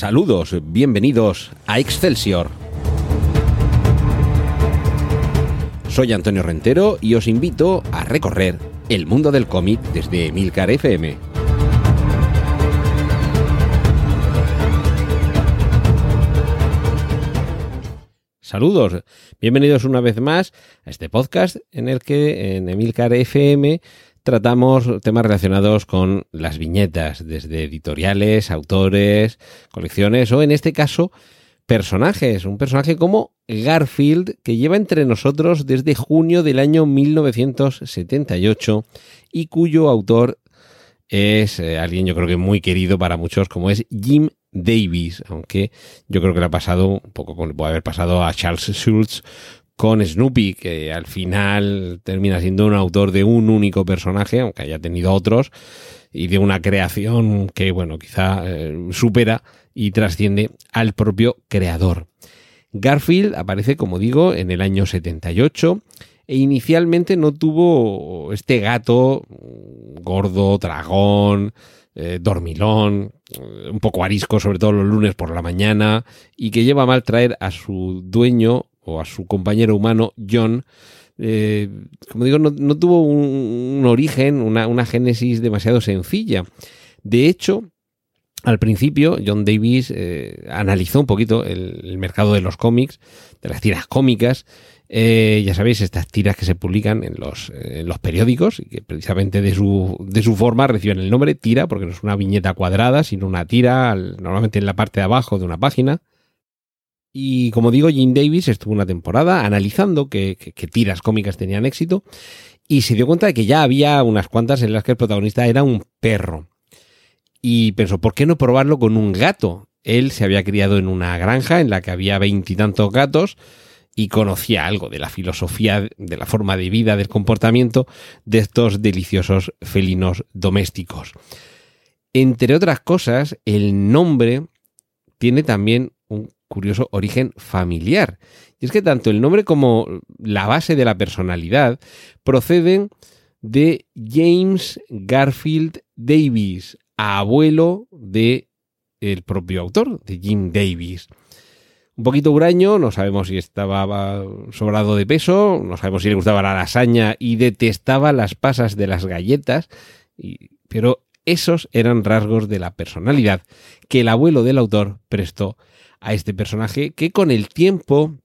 Saludos, bienvenidos a Excelsior. Soy Antonio Rentero y os invito a recorrer el mundo del cómic desde Milcar FM. Saludos, bienvenidos una vez más a este podcast en el que en Emilcar FM tratamos temas relacionados con las viñetas, desde editoriales, autores, colecciones o en este caso personajes. Un personaje como Garfield que lleva entre nosotros desde junio del año 1978 y cuyo autor es eh, alguien yo creo que muy querido para muchos como es Jim Davis, aunque yo creo que le ha pasado un poco puede haber pasado a Charles Schultz con Snoopy, que al final termina siendo un autor de un único personaje, aunque haya tenido otros, y de una creación que, bueno, quizá eh, supera y trasciende al propio creador. Garfield aparece, como digo, en el año 78 e inicialmente no tuvo este gato gordo, dragón, eh, dormilón, un poco arisco, sobre todo los lunes por la mañana, y que lleva mal traer a su dueño a su compañero humano John, eh, como digo, no, tuvo un, origen, una, génesis demasiado sencilla. De hecho, al principio, John Davis eh, analizó un poquito el, mercado de los cómics, de las tiras cómicas. Eh, ya sabéis, estas tiras que se publican en los, en los periódicos y que precisamente de su, de su forma reciben el nombre tira, porque no es una viñeta cuadrada, sino una tira, normalmente en la parte de abajo de una página. Y como digo, Jim Davis estuvo una temporada analizando qué, tiras cómicas tenían éxito y se dio cuenta de que ya había unas cuantas en las que el protagonista era un perro. Y pensó, ¿por qué no probarlo con un gato? Él se había criado en una granja en la que había veintitantos gatos y conocía algo de la filosofía, de la forma de vida, del comportamiento de estos deliciosos felinos domésticos. Entre otras cosas, el nombre tiene también un curioso origen familiar. Y es que tanto el nombre como la base de la personalidad proceden de James Garfield Davis, abuelo de el propio autor, de Jim Davis. Un poquito huraño, no sabemos si estaba sobrado de peso, no sabemos si le gustaba la lasaña y detestaba las pasas de las galletas, pero esos eran rasgos de la personalidad que el abuelo del autor prestó a este personaje que con el tiempo,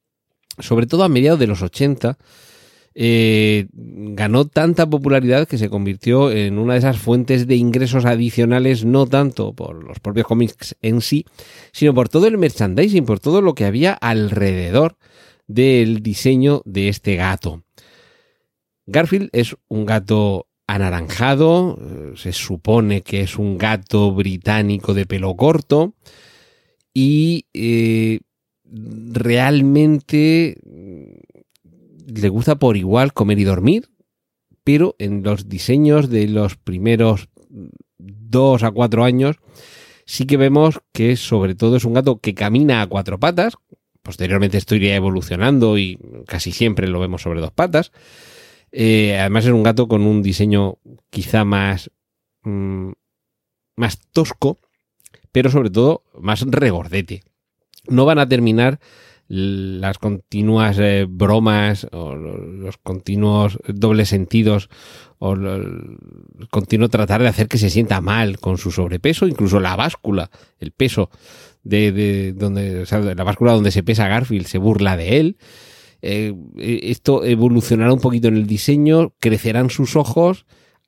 sobre todo a mediados de los 80, eh, ganó tanta popularidad que se convirtió en una de esas fuentes de ingresos adicionales, no tanto por los propios cómics en sí, sino por todo el merchandising, por todo lo que había alrededor del diseño de este gato. Garfield es un gato anaranjado, eh, se supone que es un gato británico de pelo corto, y eh, realmente mm, le gusta por igual comer y dormir, pero en los diseños de los primeros dos a cuatro años sí que vemos que sobre todo es un gato que camina a cuatro patas, posteriormente esto iría evolucionando y casi siempre lo vemos sobre dos patas. Eh, además es un gato con un diseño quizá más, mm, más tosco, pero sobre todo más regordete. No van a terminar las continuas eh, bromas o los continuos dobles sentidos o el continuo tratar de hacer que se sienta mal con su sobrepeso, incluso la báscula, el peso de, donde, la báscula donde se pesa Garfield se burla de él. Eh, esto evolucionará un poquito en el diseño, crecerán sus ojos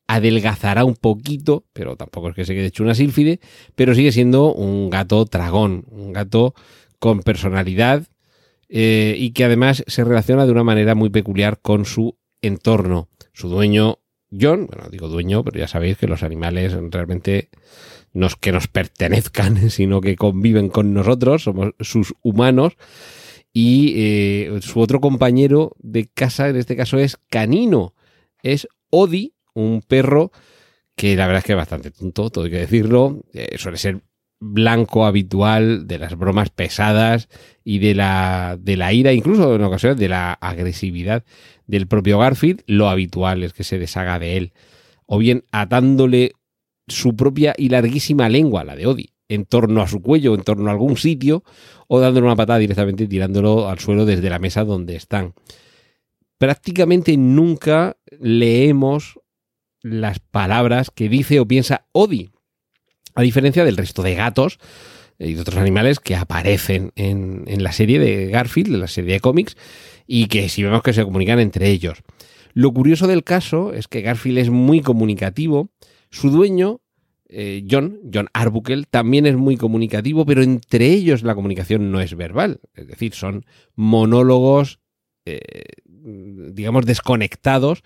adelgazará un poquito, pero tampoco es que se quede hecho una sílfide, pero sigue siendo un gato tragón, un gato con personalidad eh, y que además se relaciona de una manera muy peculiar con su entorno. Su dueño, John, bueno, digo dueño, pero ya sabéis que los animales realmente no es que nos pertenezcan, sino que conviven con nosotros, somos sus humanos. Y eh, su otro compañero de casa, en este caso, es Canino, es Odi, un perro que la verdad es que es bastante tonto, todo hay que decirlo. Eh, suele ser blanco habitual de las bromas pesadas y de la, de la ira, incluso en ocasiones de la agresividad del propio Garfield. Lo habitual es que se deshaga de él. O bien atándole su propia y larguísima lengua, la de Odi, en torno a su cuello, en torno a algún sitio, o dándole una patada directamente tirándolo al suelo desde la mesa donde están. Prácticamente nunca leemos las palabras que dice o piensa Odi, a diferencia del resto de gatos y de otros animales que aparecen en, en la serie de Garfield, en la serie de cómics, y que si vemos que se comunican entre ellos. Lo curioso del caso es que Garfield es muy comunicativo, su dueño eh, John, John Arbuckle, también es muy comunicativo, pero entre ellos la comunicación no es verbal. Es decir, son monólogos, eh, digamos, desconectados,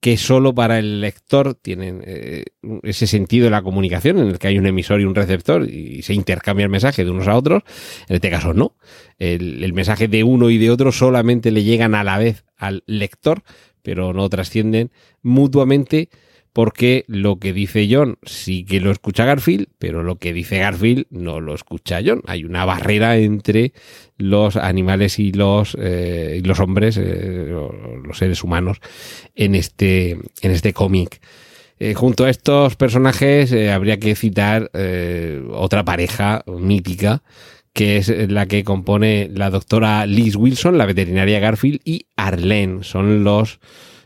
que solo para el lector tienen eh, ese sentido de la comunicación, en el que hay un emisor y un receptor y se intercambia el mensaje de unos a otros. En este caso no. El, el mensaje de uno y de otro solamente le llegan a la vez al lector, pero no trascienden mutuamente porque lo que dice John sí que lo escucha Garfield, pero lo que dice Garfield no lo escucha John. Hay una barrera entre los animales y los, eh, los hombres, eh, los seres humanos, en este, en este cómic. Eh, junto a estos personajes habría que citar otra pareja mítica, que es la que compone la doctora Liz Wilson, la veterinaria Garfield, y Arlene. Son los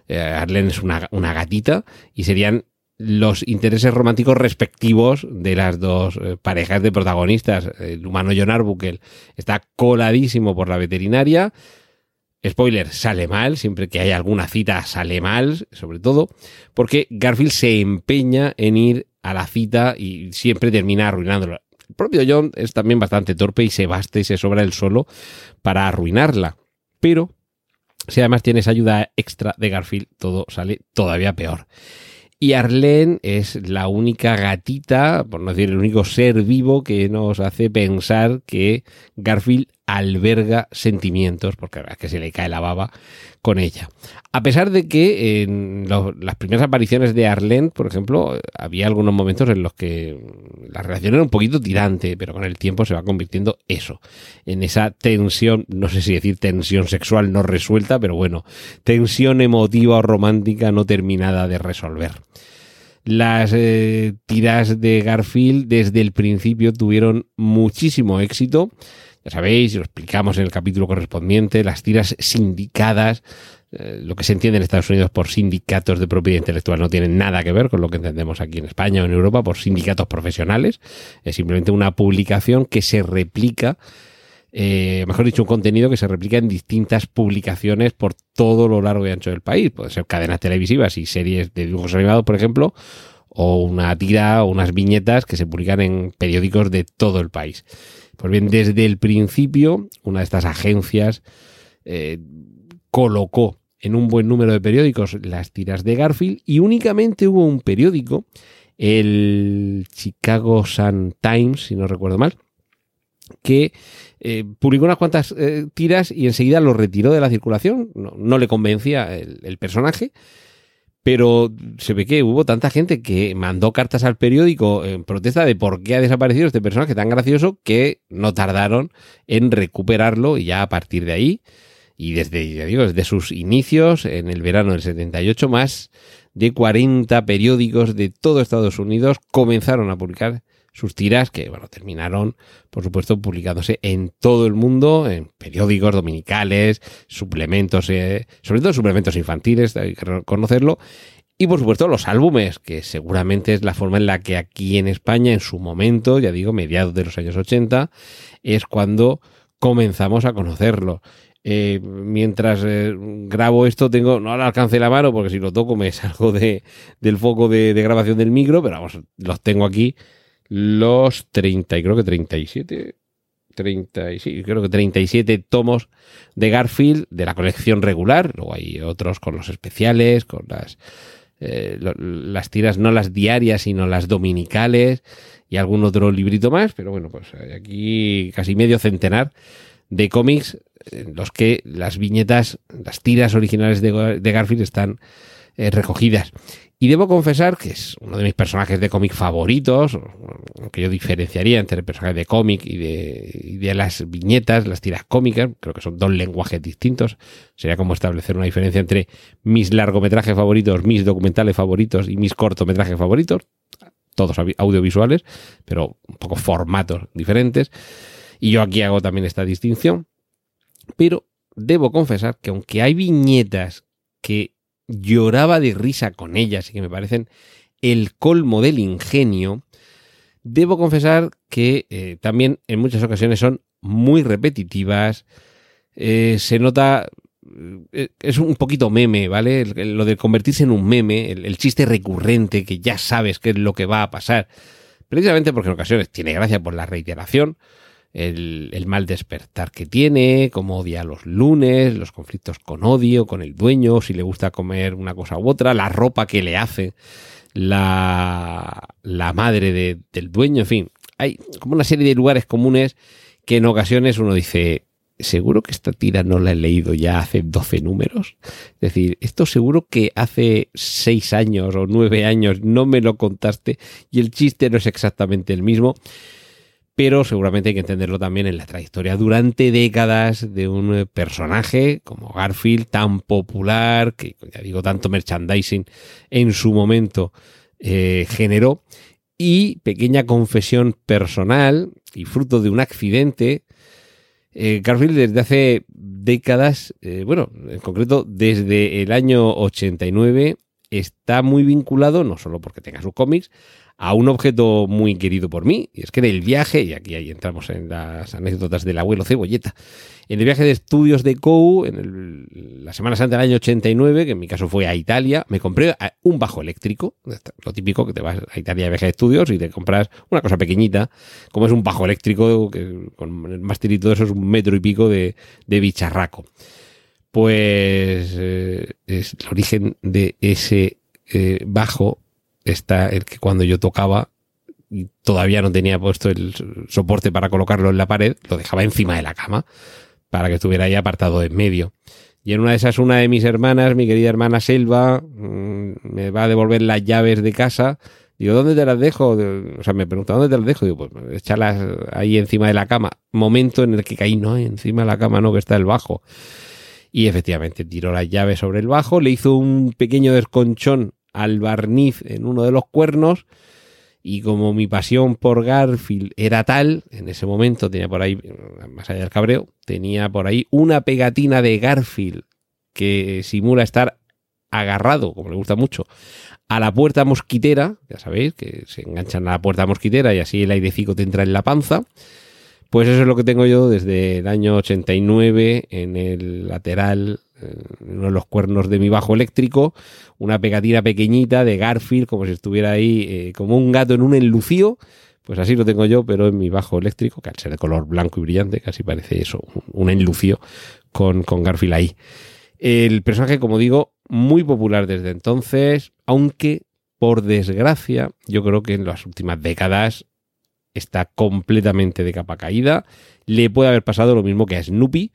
eh, es una, gatita y serían los intereses románticos respectivos de las dos eh, parejas de protagonistas. El humano John Arbuckle está coladísimo por la veterinaria. Spoiler, sale mal, siempre que hay alguna cita sale mal, sobre todo, porque Garfield se empeña en ir a la cita y siempre termina arruinándola. El propio John es también bastante torpe y se basta y se sobra el solo para arruinarla. Pero si además tienes ayuda extra de Garfield, todo sale todavía peor. Y Arlene es la única gatita, por no decir el único ser vivo que nos hace pensar que Garfield alberga sentimientos, porque es que se le cae la baba con ella. A pesar de que en las primeras apariciones de Arlene, por ejemplo, había algunos momentos en los que la relación era un poquito tirante, pero con el tiempo se va convirtiendo eso, en esa tensión, no sé si decir tensión sexual no resuelta, pero bueno, tensión emotiva o romántica no terminada de resolver. Las eh, tiras de Garfield desde el principio tuvieron muchísimo éxito ya sabéis, lo explicamos en el capítulo correspondiente, las tiras sindicadas, eh, lo que se entiende en Estados Unidos por sindicatos de propiedad intelectual no tiene nada que ver con lo que entendemos aquí en España o en Europa por sindicatos profesionales. Es simplemente una publicación que se replica, eh, mejor dicho, un contenido que se replica en distintas publicaciones por todo lo largo y ancho del país. Puede ser cadenas televisivas y series de dibujos animados, por ejemplo, o una tira o unas viñetas que se publican en periódicos de todo el país. Pues bien, desde el principio, una de estas agencias eh, colocó en un buen número de periódicos las tiras de Garfield y únicamente hubo un periódico, el Chicago Sun Times, si no recuerdo mal, que eh, publicó unas cuantas eh, tiras y enseguida lo retiró de la circulación, no, le convencía el personaje pero se ve que hubo tanta gente que mandó cartas al periódico en protesta de por qué ha desaparecido este personaje tan gracioso que no tardaron en recuperarlo y ya a partir de ahí y desde, ya digo, desde sus inicios en el verano del 78 más de 40 periódicos de todo Estados Unidos comenzaron a publicar sus tiras que, bueno, terminaron, por supuesto, publicándose en todo el mundo, en periódicos dominicales, suplementos, eh, sobre todo suplementos infantiles, hay que reconocerlo, y por supuesto los álbumes, que seguramente es la forma en la que aquí en España, en su momento, ya digo, mediados de los años 80, es cuando comenzamos a conocerlo. Eh, mientras eh, grabo esto tengo, no al alcance la mano porque si lo toco me salgo de, del foco de grabación del micro, pero vamos, los tengo aquí los 30, y creo que 37, 30, sí, creo que 37 tomos de Garfield de la colección regular. Luego hay otros con los especiales, con las, eh, las tiras, no las diarias, sino las dominicales y algún otro librito más. Pero bueno, pues hay aquí casi medio centenar de cómics en los que las viñetas, las tiras originales de Garfield están eh, recogidas. Y debo confesar que es uno de mis personajes de cómic favoritos, que yo diferenciaría entre el personaje de cómic y de, de, las viñetas, las tiras cómicas. Creo que son dos lenguajes distintos. Sería como establecer una diferencia entre mis largometrajes favoritos, mis documentales favoritos y mis cortometrajes favoritos. todos audiovisuales, pero un poco formatos diferentes. Y yo aquí hago también esta distinción. Pero debo confesar que aunque hay viñetas que lloraba de risa con ellas y que me parecen el colmo del ingenio, debo confesar que eh, también en muchas ocasiones son muy repetitivas. Eh, se nota eh, es un poquito meme, ¿vale? Lo de convertirse en un meme, el, chiste recurrente que ya sabes qué es lo que va a pasar. Precisamente porque en ocasiones tiene gracia por la reiteración, el, mal despertar que tiene, cómo odia los lunes, los conflictos con odio, con el dueño, si le gusta comer una cosa u otra, la ropa que le hace la, la madre del dueño, en fin. Hay como una serie de lugares comunes que en ocasiones uno dice, seguro que esta tira no la he leído ya hace 12 números. Es decir, esto seguro que hace 6 años o 9 años no me lo contaste y el chiste no es exactamente el mismo. Pero seguramente hay que entenderlo también en la trayectoria durante décadas de un personaje como Garfield, tan popular, que ya digo, tanto merchandising en su momento eh, generó. Y pequeña confesión personal y fruto de un accidente eh, Garfield desde hace décadas, eh, bueno, en concreto desde el año 89, está muy vinculado, no solo porque tenga sus cómics, a un objeto muy querido por mí, y es que en el viaje, y aquí ahí entramos en las anécdotas del abuelo Cebolleta, en el viaje de estudios de COU, en la Semana Santa del año 89, que en mi caso fue a Italia, me compré un bajo eléctrico, lo típico que te vas a Italia de viaje de estudios y te compras una cosa pequeñita, como es un bajo eléctrico, que con el mástil y todo eso es un metro y pico de, bicharraco. Pues eh, es el origen de ese eh, bajo está el que cuando yo tocaba todavía no tenía puesto el soporte para colocarlo en la pared, lo dejaba encima de la cama para que estuviera ahí apartado en medio. Y en una de esas, una de mis hermanas, mi querida hermana Selva, mm, me va a devolver las llaves de casa. Digo, ¿dónde te las dejo? O sea, me pregunta, ¿dónde te las dejo? Digo, pues échalas ahí encima de la cama. Momento en el que caí, no, encima de la cama, no, que está el bajo. Y efectivamente tiró las llaves sobre el bajo, le hizo un pequeño desconchón al barniz en uno de los cuernos y como mi pasión por Garfield era tal, en ese momento tenía por ahí, más allá del cabreo, tenía por ahí una pegatina de Garfield que simula estar agarrado, como le gusta mucho, a la puerta mosquitera, ya sabéis, que se enganchan a la puerta mosquitera y así el airecito te entra en la panza. Pues eso es lo que tengo yo desde el año 89 en el lateral uno de los cuernos de mi bajo eléctrico, una pegatina pequeñita de Garfield, como si estuviera ahí eh, como un gato en un enlucío. Pues así lo tengo yo, pero en mi bajo eléctrico, que al ser de color blanco y brillante, casi parece eso, un enlucio con, con Garfield ahí. El personaje, como digo, muy popular desde entonces, aunque por desgracia, yo creo que en las últimas décadas está completamente de capa caída. Le puede haber pasado lo mismo que a Snoopy,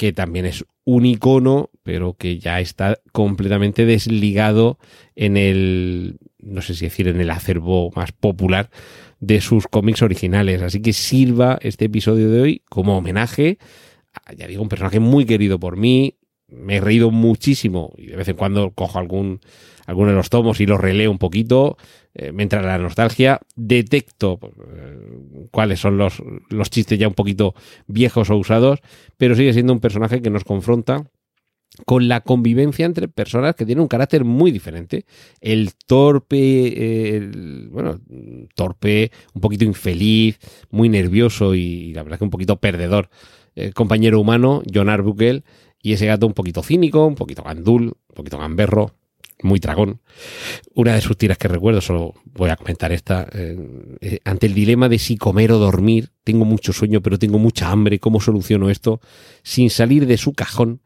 que también es un icono, pero que ya está completamente desligado en el, no sé si decir, en el acervo más popular de sus cómics originales. Así que sirva este episodio de hoy como homenaje a, ya digo, un personaje muy querido por mí. Me he reído muchísimo y de vez en cuando cojo algún, alguno de los tomos y los releo un poquito. Eh, me entra la nostalgia, detecto eh, cuáles son los, los chistes ya un poquito viejos o usados, pero sigue siendo un personaje que nos confronta con la convivencia entre personas que tienen un carácter muy diferente. El torpe, bueno, torpe, un poquito infeliz, muy nervioso y, la verdad que un poquito perdedor. Eh, compañero humano, John Arbuckle, y ese gato un poquito cínico, un poquito gandul, un poquito gamberro, muy dragón. Una de sus tiras que recuerdo, solo voy a comentar esta, eh, eh, ante el dilema de si comer o dormir, tengo mucho sueño pero tengo mucha hambre, ¿cómo soluciono esto? Sin salir de su cajón,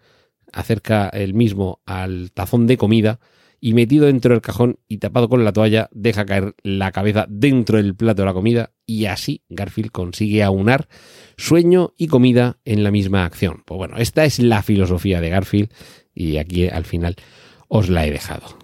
acerca el mismo al tazón de comida y metido dentro del cajón y tapado con la toalla, deja caer la cabeza dentro del plato de la comida y así Garfield consigue aunar sueño y comida en la misma acción. Pues bueno, esta es la filosofía de Garfield y aquí al final os la he dejado.